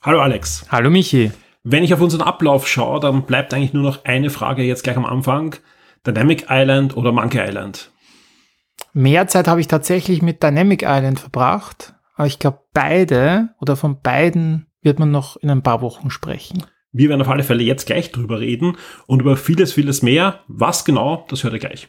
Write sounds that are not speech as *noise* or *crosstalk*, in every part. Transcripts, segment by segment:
Hallo Alex. Hallo Michi. Wenn ich auf unseren Ablauf schaue, dann bleibt eigentlich nur noch eine Frage jetzt gleich am Anfang. Dynamic Island oder Monkey Island? Mehr Zeit habe ich tatsächlich mit Dynamic Island verbracht, aber ich glaube beide oder von beiden wird man noch in ein paar Wochen sprechen. Wir werden auf alle Fälle jetzt gleich drüber reden und über vieles, vieles mehr. Was genau, das hört ihr gleich.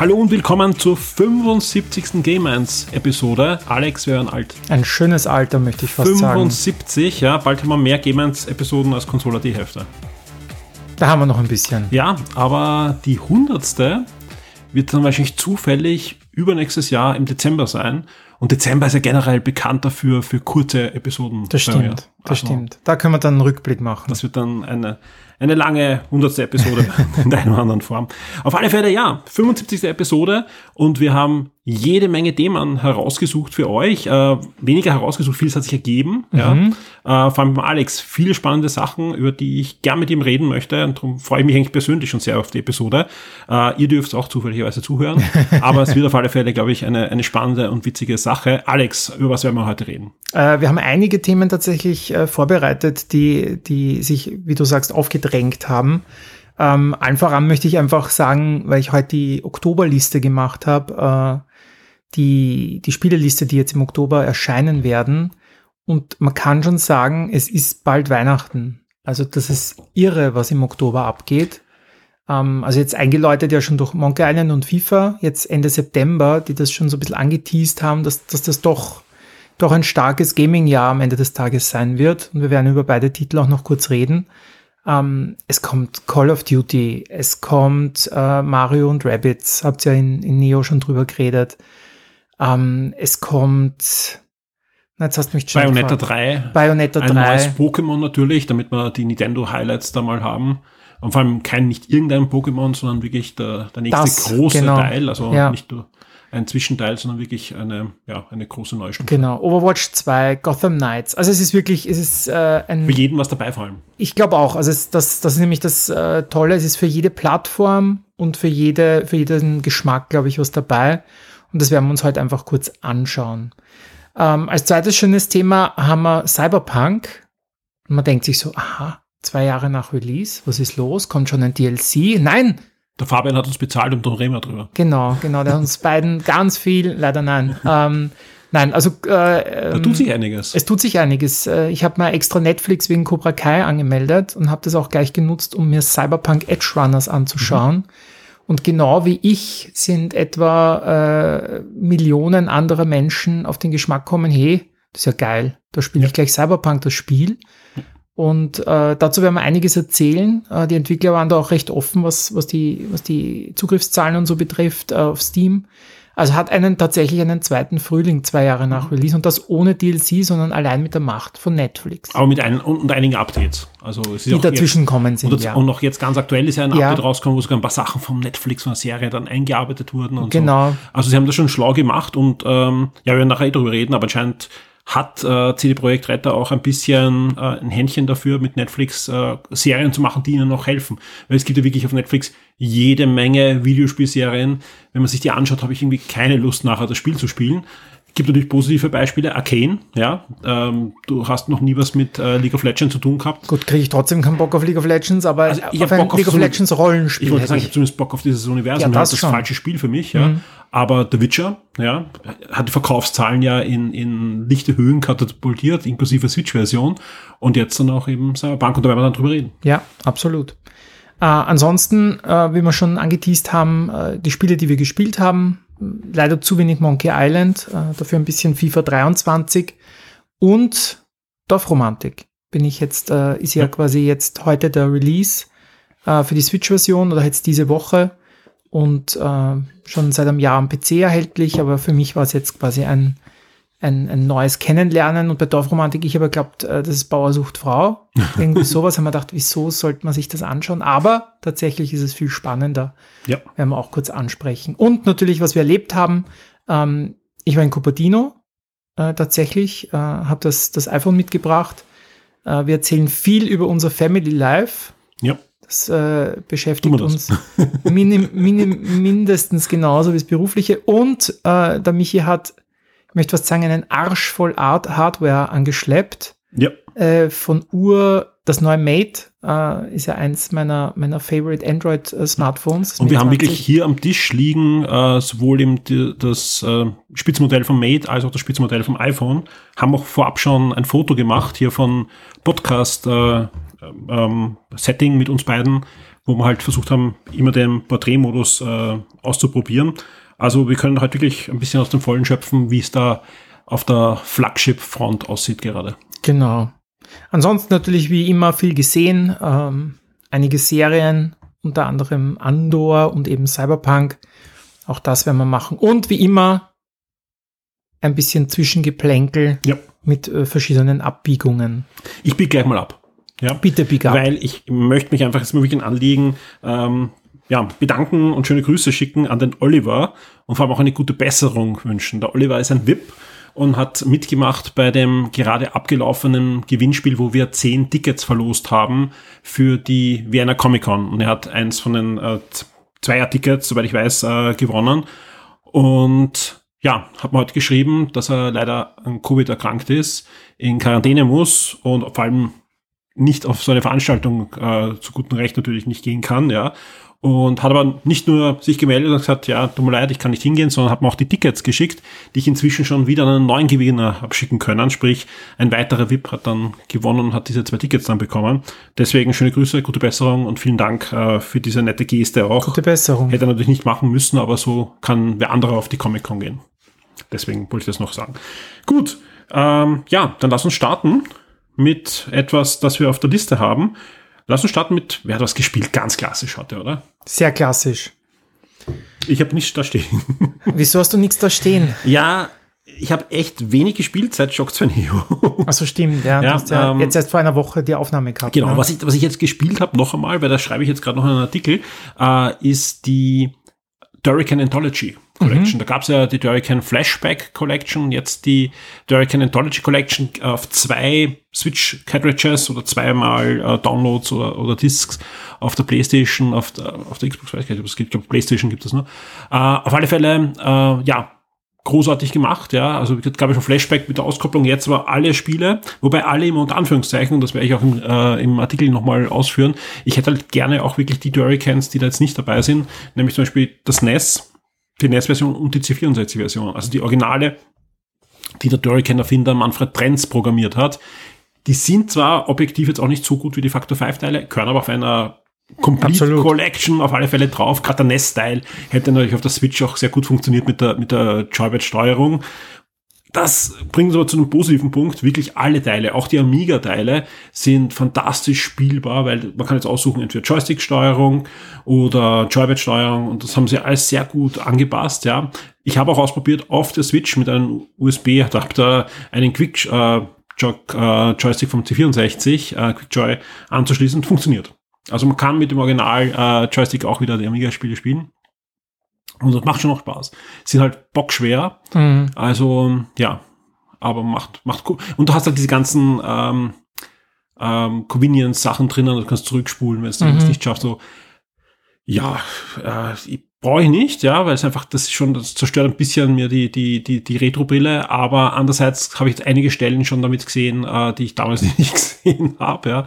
Hallo und willkommen zur 75. Game 1 Episode. Alex, wir werden alt. Ein schönes Alter, möchte ich fast 75, sagen. ja, bald haben wir mehr Game 1 Episoden als Consola die Hälfte. Da haben wir noch ein bisschen. Ja, aber die 100. wird dann wahrscheinlich zufällig übernächstes Jahr im Dezember sein. Und Dezember ist ja generell bekannt dafür für kurze Episoden. Das stimmt, das also, stimmt. Da können wir dann einen Rückblick machen. Das wird dann eine eine lange hundertste Episode *laughs* *laughs* in der einen oder anderen Form. Auf alle Fälle, ja, 75. Episode und wir haben jede Menge Themen herausgesucht für euch. Äh, weniger herausgesucht, vieles hat sich ergeben. Mhm. Ja. Äh, vor allem mit Alex, viele spannende Sachen, über die ich gern mit ihm reden möchte. Und darum freue ich mich eigentlich persönlich schon sehr auf die Episode. Äh, ihr dürft auch zufälligerweise zuhören. *laughs* aber es wird auf alle Fälle, glaube ich, eine, eine spannende und witzige Sache. Alex, über was werden wir heute reden? Äh, wir haben einige Themen tatsächlich äh, vorbereitet, die, die sich, wie du sagst, aufgedrängt haben. Ähm, allen voran möchte ich einfach sagen, weil ich heute die Oktoberliste gemacht habe, äh, die, die Spieleliste, die jetzt im Oktober erscheinen werden. Und man kann schon sagen, es ist bald Weihnachten. Also das ist irre, was im Oktober abgeht. Ähm, also jetzt eingeläutet ja schon durch Monkey Island und FIFA, jetzt Ende September, die das schon so ein bisschen angeteased haben, dass, dass das doch, doch ein starkes Gaming-Jahr am Ende des Tages sein wird. Und wir werden über beide Titel auch noch kurz reden. Ähm, es kommt Call of Duty, es kommt äh, Mario und Rabbits, habt ihr ja in, in Neo schon drüber geredet. Ähm, es kommt. Na, jetzt hast du mich schon Bayonetta gefragt. 3. Bayonetta 3. Ein neues Pokémon natürlich, damit wir die Nintendo Highlights da mal haben. Und vor allem kein nicht irgendein Pokémon, sondern wirklich der, der nächste das, große genau. Teil. Also ja. nicht nur ein Zwischenteil, sondern wirklich eine, ja, eine große Neustufe. Genau, Overwatch 2, Gotham Knights. Also es ist wirklich, es ist äh, ein... Für jeden was dabei vor allem. Ich glaube auch. Also es, das, das ist nämlich das äh, Tolle. Es ist für jede Plattform und für, jede, für jeden Geschmack, glaube ich, was dabei. Und das werden wir uns heute einfach kurz anschauen. Ähm, als zweites schönes Thema haben wir Cyberpunk. Und man denkt sich so, aha, zwei Jahre nach Release, was ist los? Kommt schon ein DLC? Nein! Der Fabian hat uns bezahlt und dann reden wir drüber. Genau, genau, der hat uns beiden ganz viel, leider nein. *laughs* Ähm, nein, also äh, da tut sich einiges. Es tut sich einiges. Äh, ich habe mal extra Netflix wegen Cobra Kai angemeldet und habe das auch gleich genutzt, um mir Cyberpunk Edge Runners anzuschauen. Mhm. Und genau wie ich sind etwa äh, Millionen anderer Menschen auf den Geschmack kommen, hey, das ist ja geil, da spiele ja. ich gleich Cyberpunk, das Spiel. Und äh, dazu werden wir einiges erzählen. Äh, die Entwickler waren da auch recht offen, was, was, die, was die Zugriffszahlen und so betrifft äh, auf Steam. Also hat einen tatsächlich einen zweiten Frühling zwei Jahre nach Release und das ohne DLC, sondern allein mit der Macht von Netflix. Aber mit ein, und, und einigen Updates. Also es die dazwischen jetzt, kommen sind. Und, ja. und noch jetzt ganz aktuell ist ja ein ja. Update rausgekommen, wo sogar ein paar Sachen von Netflix, von der Serie dann eingearbeitet wurden und genau. so. Also sie haben das schon schlau gemacht und ähm, ja, wir werden nachher eh darüber reden, aber anscheinend hat äh, CD Projekt Retter auch ein bisschen äh, ein Händchen dafür, mit Netflix äh, Serien zu machen, die ihnen noch helfen. Weil es gibt ja wirklich auf Netflix jede Menge Videospielserien. Wenn man sich die anschaut, habe ich irgendwie keine Lust nachher das Spiel zu spielen. Gibt natürlich positive Beispiele. Arcane, ja. Ähm, du hast noch nie was mit äh, League of Legends zu tun gehabt. Gut, kriege ich trotzdem keinen Bock auf League of Legends, aber also ich auf ein Bock League of so Legends Rollenspiel. Ich wollte sagen, ich habe zumindest Bock auf dieses Universum. Ja, das, das falsche Spiel für mich, ja. Mhm. Aber The Witcher, ja, hat die Verkaufszahlen ja in, in lichte Höhen katapultiert, inklusive Switch-Version. Und jetzt dann auch eben Cyberpunk, und da werden wir dann drüber reden. Ja, absolut. Äh, ansonsten, äh, wie wir schon angeteased haben, äh, die Spiele, die wir gespielt haben, leider zu wenig Monkey Island, äh, dafür ein bisschen FIFA 23 und Dorfromantik. Bin ich jetzt, äh, ist ja, ja, quasi jetzt heute der Release äh, für die Switch-Version oder jetzt diese Woche und schon seit einem Jahr am PC erhältlich, aber für mich war es jetzt quasi ein, ein, ein neues Kennenlernen und bei Dorfromantik, ich habe geglaubt, äh, das ist Bauersucht Frau. *laughs* Irgendwie sowas haben wir gedacht, wieso sollte man sich das anschauen? Aber tatsächlich ist es viel spannender. Ja. Werden wir auch kurz ansprechen. Und natürlich, was wir erlebt haben, ähm, ich war in Cupertino äh, tatsächlich, äh, habe das, das iPhone mitgebracht. Äh, wir erzählen viel über unser Family Life. Ja. Das äh, beschäftigt wir uns *laughs* minim, minim, mindestens genauso wie das Berufliche. Und äh, der Michi hat, möchte was sagen, einen Arsch voll Art Hardware angeschleppt. Ja. Äh, von Uhr, das neue Mate äh, ist ja eins meiner, meiner Favorite Android äh, Und wir haben 20. wirklich hier am Tisch liegen, äh, sowohl im, die, das äh, Spitzmodell vom Mate als auch das Spitzmodell vom iPhone. Haben auch vorab schon ein Foto gemacht hier von Podcast äh, ähm, Setting mit uns beiden, wo wir halt versucht haben, immer den Porträtmodus auszuprobieren. Also wir können heute wirklich ein bisschen aus dem Vollen schöpfen, wie es da auf der Flagship-Front aussieht gerade. Genau. Ansonsten natürlich wie immer viel gesehen, ähm, einige Serien, unter anderem Andor und eben Cyberpunk. Auch das werden wir machen. Und wie immer ein bisschen Zwischengeplänkel Ja. mit äh, verschiedenen Abbiegungen. Ich biege gleich mal ab. Ja. Bitte, bieg ab. Weil ich möchte mich einfach jetzt mal wirklich ein Anliegen ähm, ja, bedanken und schöne Grüße schicken an den Oliver und vor allem auch eine gute Besserung wünschen. Der Oliver ist ein VIP und hat mitgemacht bei dem gerade abgelaufenen Gewinnspiel, wo wir zehn Tickets verlost haben für die Vienna Comic Con. Und er hat eins von den äh, Zweier-Tickets, soweit ich weiß, äh, gewonnen. Und ja, hat mir heute geschrieben, dass er leider an Covid erkrankt ist, in Quarantäne muss und vor allem nicht auf so eine Veranstaltung äh, zu gutem Recht natürlich nicht gehen kann, ja. Und hat aber nicht nur sich gemeldet und gesagt, ja, tut mir leid, ich kann nicht hingehen, sondern hat mir auch die Tickets geschickt, die ich inzwischen schon wieder an einen neuen Gewinner habe schicken können. Sprich, ein weiterer VIP hat dann gewonnen und hat diese zwei Tickets dann bekommen. Deswegen schöne Grüße, gute Besserung und vielen Dank äh, für diese nette Geste auch. Gute Besserung. Hätte er natürlich nicht machen müssen, aber so kann wer andere auf die Comic-Con gehen. Deswegen wollte ich das noch sagen. Gut, ähm, ja, dann lass uns starten mit etwas, das wir auf der Liste haben. Lass uns starten mit, wer hat was gespielt? Ganz klassisch heute, oder? Sehr klassisch. Ich habe nichts da stehen. *laughs* Wieso hast du nichts da stehen? ja, ich habe echt wenig gespielt seit Shock 2 Neo. Achso, stimmt. Ja, Ja, ja ähm, jetzt erst vor einer Woche die Aufnahme gehabt. Genau, ne? was ich, was ich jetzt gespielt habe, noch einmal, weil da schreibe ich jetzt gerade noch einen Artikel, äh, ist die Durrican Anthology Collection. Da gab es ja die Durrican Flashback Collection, jetzt die Durrican Anthology Collection auf zwei Switch Cartridges oder zweimal äh, Downloads oder, oder Discs auf der Playstation, auf der, auf der Xbox, weiß ich nicht, ob es gibt, ich glaube Playstation gibt es nur. Äh, auf alle Fälle, äh, ja, großartig gemacht, ja. Also es gab ja schon Flashback mit der Auskopplung, jetzt aber alle Spiele, wobei alle immer unter Anführungszeichen, und das werde ich auch im, äh, im Artikel nochmal ausführen. Ich hätte halt gerne auch wirklich die Durricans, die da jetzt nicht dabei sind, nämlich zum Beispiel das NES, die NES-Version und die C64-Version. Also die Originale, die der Durrican-Erfinder Manfred Brenz programmiert hat. Die sind zwar objektiv jetzt auch nicht so gut wie die Factor 5-Teile, können aber auf einer Complete Absolut. Collection auf alle Fälle drauf. Gerade der NES-Style hätte natürlich auf der Switch auch sehr gut funktioniert mit der, mit der Joybird-Steuerung. Das bringt uns aber zu einem positiven Punkt. Wirklich alle Teile, auch die Amiga-Teile, sind fantastisch spielbar, weil man kann jetzt aussuchen, entweder Joystick-Steuerung oder Joybird-Steuerung und das haben sie alles sehr gut angepasst, ja. Ich habe auch ausprobiert, auf der Switch mit einem USB-Adapter einen Quick äh, äh, Joystick vom C64, äh, QuickJoy, anzuschließen. Funktioniert. Also man kann mit dem Original äh, Joystick auch wieder die Amiga-Spiele spielen. Und das macht schon noch Spaß. Sind halt bockschwer. Mhm. Also, ja. Aber macht, macht cool. Und du hast halt diese ganzen ähm, ähm, Convenience-Sachen drinnen, du kannst zurückspulen, wenn es Mhm. mhm. nicht schafft. So, ja, äh, ich brauche ich nicht, ja, weil es einfach, das ist schon, das zerstört ein bisschen mir die, die, die, die Retro-Brille, aber andererseits habe ich jetzt einige Stellen schon damit gesehen, äh, die ich damals *laughs* nicht gesehen habe, ja.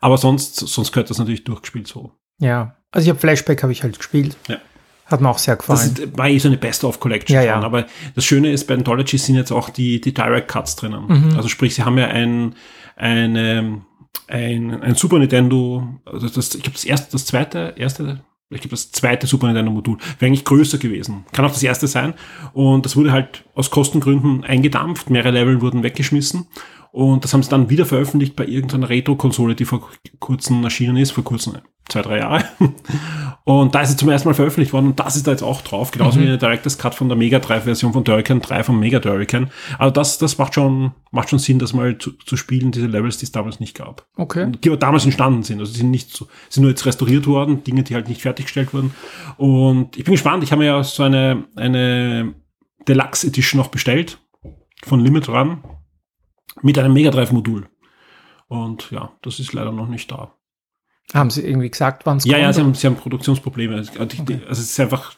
Aber sonst, sonst gehört das natürlich durchgespielt so. Ja. Also ich habe Flashback habe ich halt gespielt. Ja. Hat mir auch sehr gefallen. Das ist, war eh so eine Best-of-Collection. Ja, ja. Aber das Schöne ist, bei Anthology sind jetzt auch die, die Direct Cuts drinnen. Mhm. Also sprich, sie haben ja ein, eine, ein, ein Super Nintendo, also das, ich glaube das erste, das zweite, erste, ich glaube das zweite Super Nintendo Modul, wäre eigentlich größer gewesen. Kann auch das erste sein. Und das wurde halt aus Kostengründen eingedampft, mehrere Level wurden weggeschmissen. Und das haben sie dann wieder veröffentlicht bei irgendeiner Retro-Konsole, die vor kurzem erschienen ist, vor kurzem, zwei, drei Jahre. *laughs* Und da ist es zum ersten Mal veröffentlicht worden und das ist da jetzt auch drauf, genauso Mhm. wie eine Director's Cut von der Mega Drive Version von Durrican 3 vom Mega Durrican. Also das, das macht schon, macht schon Sinn, das mal zu, zu spielen, diese Levels, die es damals nicht gab. Okay. Die aber damals entstanden sind. Also die sind nicht so, sind nur jetzt restauriert worden, Dinge, die halt nicht fertiggestellt wurden. Und ich bin gespannt, ich habe mir ja so eine, eine Deluxe Edition noch bestellt von Limit Run mit einem Mega Drive Modul. Und ja, das ist leider noch nicht da. Haben Sie irgendwie gesagt, wann es Ja, ja, kommt? sie haben, sie haben Produktionsprobleme. Also, die- also es ist einfach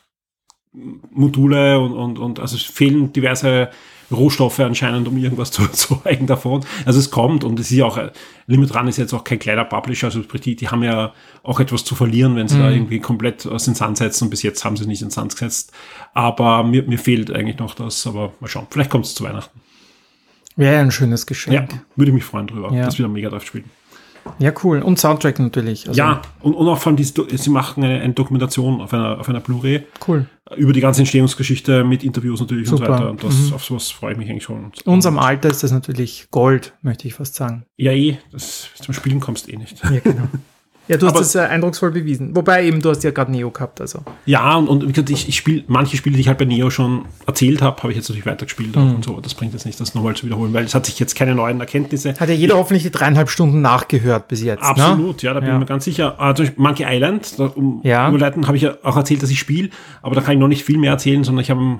Module und, und, und also es fehlen diverse Rohstoffe anscheinend, um irgendwas *laughs* zu erzeugen davon. Also es kommt und es ist ja auch, Limit Run ist jetzt auch kein kleiner Publisher, also die, die haben ja auch etwas zu verlieren, wenn sie da irgendwie komplett aus den Sand setzen und bis jetzt haben sie es nicht in den Sand gesetzt. Aber mir, mir fehlt eigentlich noch das, aber mal schauen. Vielleicht kommt es zu Weihnachten. Wäre ein schönes Ja, Geschenk. würde ich mich freuen drüber, Ja. dass wir da Mega Drive spielen. Ja. cool. Und Soundtrack natürlich. Also, ja, und, und auch vor allem, sie machen eine, eine Dokumentation auf einer, auf einer Blu-ray. Cool. über die ganze Entstehungsgeschichte mit Interviews natürlich und so Super. weiter. Und das, Mhm. auf sowas freue ich mich eigentlich schon. Und, Unserem Alter ist das natürlich Gold, möchte ich fast sagen. Ja, eh, das, zum Spielen kommst eh nicht. Ja, genau. *laughs* Ja, du hast das äh, eindrucksvoll bewiesen. Wobei eben, du hast ja gerade Neo gehabt, also. Ja, und, und wie gesagt, ich, ich spiele manche Spiele, die ich halt bei Neo schon erzählt habe, habe ich jetzt natürlich weitergespielt Mhm. und so. Das bringt jetzt nicht, das nochmal zu wiederholen, weil es hat sich jetzt keine neuen Erkenntnisse. Hat ja jeder hoffentlich die dreieinhalb Stunden nachgehört bis jetzt. Ne? Absolut, ja, da bin Ja. ich mir ganz sicher. Also Monkey Island, da, um Ja. überleiten, habe ich ja auch erzählt, dass ich spiele, aber da kann ich noch nicht viel mehr erzählen, sondern ich habe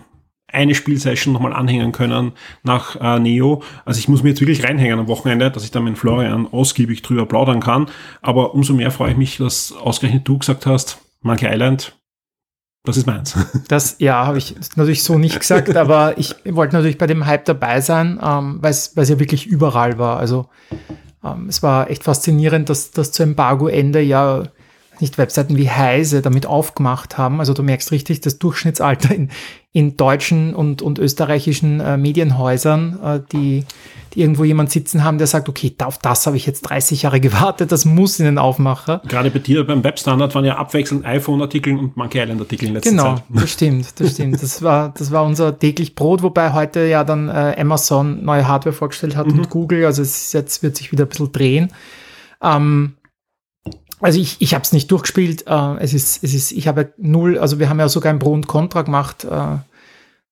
eine Spielsession nochmal anhängen können nach äh, Neo. Also ich muss mir jetzt wirklich reinhängen am Wochenende, dass ich dann mit Florian ausgiebig drüber plaudern kann. Aber umso mehr freue ich mich, dass ausgerechnet du gesagt hast, Monkey Island, das ist meins. *laughs* Das, ja, habe ich natürlich so nicht gesagt, *laughs* aber ich wollte natürlich bei dem Hype dabei sein, ähm, weil es ja wirklich überall war. Also ähm, es war echt faszinierend, dass das zu Embargo-Ende ja nicht Webseiten wie Heise damit aufgemacht haben. Also du merkst richtig, das Durchschnittsalter in, in deutschen und, und österreichischen äh, Medienhäusern, äh, die, die irgendwo jemand sitzen haben, der sagt, okay, auf das habe ich jetzt 30 Jahre gewartet, das muss in den Aufmacher. Gerade bei dir beim Webstandard waren ja abwechselnd iPhone-Artikel und Monkey Island-Artikel in letzter Genau, Zeit. das stimmt, das stimmt. Das war, das war unser täglich Brot, wobei heute ja dann äh, Amazon neue Hardware vorgestellt hat und Google, also es jetzt wird sich wieder ein bisschen drehen. Ähm, also ich, ich habe es nicht durchgespielt. Äh, es ist, es ist, ich habe null, also wir haben ja sogar ein Pro und Contra gemacht äh,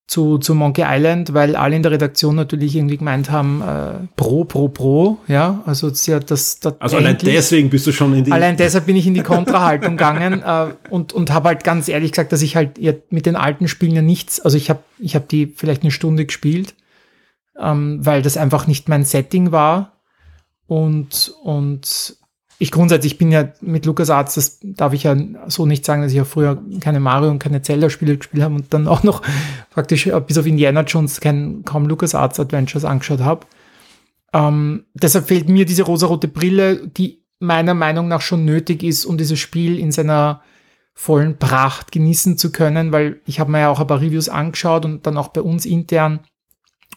zu, zu Monkey Island, weil alle in der Redaktion natürlich irgendwie gemeint haben, äh, Pro, Pro, Pro, ja, also ja das, das Also allein deswegen bist du schon in die... Allein deshalb bin ich in die Kontrahaltung gegangen äh, und, und habe halt ganz ehrlich gesagt, dass ich halt mit den alten Spielen ja nichts, also ich habe ich hab die vielleicht eine Stunde gespielt, ähm, weil das einfach nicht mein Setting war. Und, und ich grundsätzlich bin ja mit LucasArts, das darf ich ja so nicht sagen, dass ich ja früher keine Mario und keine Zelda-Spiele gespielt habe und dann auch noch *laughs* praktisch äh, bis auf Indiana Jones kein, kaum LucasArts Adventures angeschaut habe. Ähm, deshalb fehlt mir diese rosarote Brille, die meiner Meinung nach schon nötig ist, um dieses Spiel in seiner vollen Pracht genießen zu können, weil ich habe mir ja auch ein paar Reviews angeschaut und dann auch bei uns intern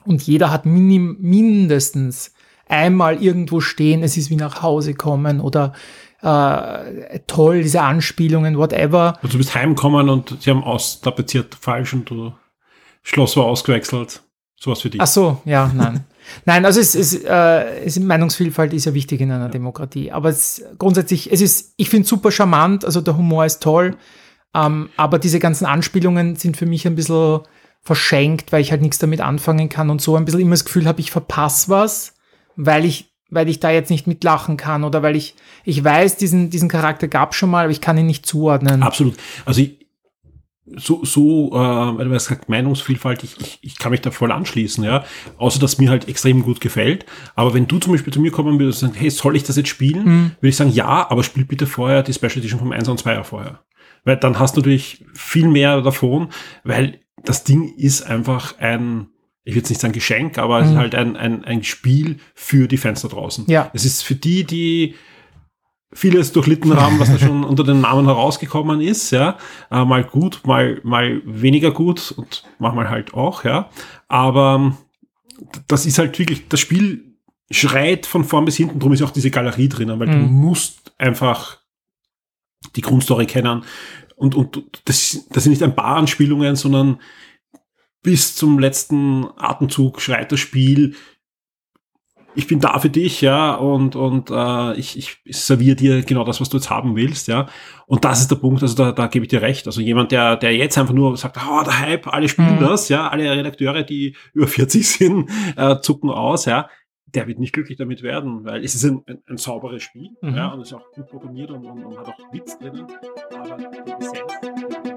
und jeder hat minim, mindestens einmal irgendwo stehen, es ist wie nach Hause kommen oder äh, toll, diese Anspielungen, whatever. Also du bist heimgekommen und sie haben austapeziert falsch und du Schloss war ausgewechselt. Sowas für dich. Ach so, ja, nein. *laughs* nein, also es, es, äh, es Meinungsvielfalt ist ja wichtig in einer Demokratie. Aber es, grundsätzlich, es ist, ich finde es super charmant, also der Humor ist toll, ähm, aber diese ganzen Anspielungen sind für mich ein bisschen verschenkt, weil ich halt nichts damit anfangen kann und so ein bisschen immer das Gefühl habe, ich verpasse was, weil ich, weil ich da jetzt nicht mitlachen kann oder weil ich, ich weiß, diesen, diesen Charakter gab schon mal, aber ich kann ihn nicht zuordnen. Absolut. Also ich, so, so, äh, weil hast gesagt, Meinungsvielfalt, ich, ich, ich kann mich da voll anschließen, ja. Außer, dass mir halt extrem gut gefällt. Aber wenn du zum Beispiel zu mir kommen würdest und sagen, hey, soll ich das jetzt spielen? Würde ich sagen, ja, aber spiel bitte vorher die Special Edition vom 1 und 2 vorher. Weil dann hast du natürlich viel mehr davon, weil das Ding ist einfach ein, ich will jetzt nicht sagen Geschenk, aber es ist halt ein, ein, ein Spiel für die Fans da draußen. Ja. Es ist für die, die vieles durchlitten haben, was da schon *laughs* unter den Namen herausgekommen ist, ja. Äh, mal gut, mal, mal weniger gut und manchmal halt auch, ja. Aber ähm, das ist halt wirklich, das Spiel schreit von vorn bis hinten, drum ist auch diese Galerie drinnen, weil du Mhm. musst einfach die Grundstory kennen. Und, und das, das sind nicht ein paar Anspielungen, sondern bis zum letzten Atemzug schreit das Spiel ich bin da für dich, ja, und, und äh, ich, ich serviere dir genau das, was du jetzt haben willst, ja. Und das ist der Punkt, also da, da gebe ich dir recht. Also jemand, der, der jetzt einfach nur sagt, oh, der Hype, alle spielen mhm. das, ja, alle Redakteure, die über *laughs* 40 sind, äh, zucken aus, ja der wird nicht glücklich damit werden, weil es ist ein, ein, ein sauberes Spiel mhm. ja, und es ist auch gut programmiert und, und, und, hat auch Witz drinnen, aber die Essenz.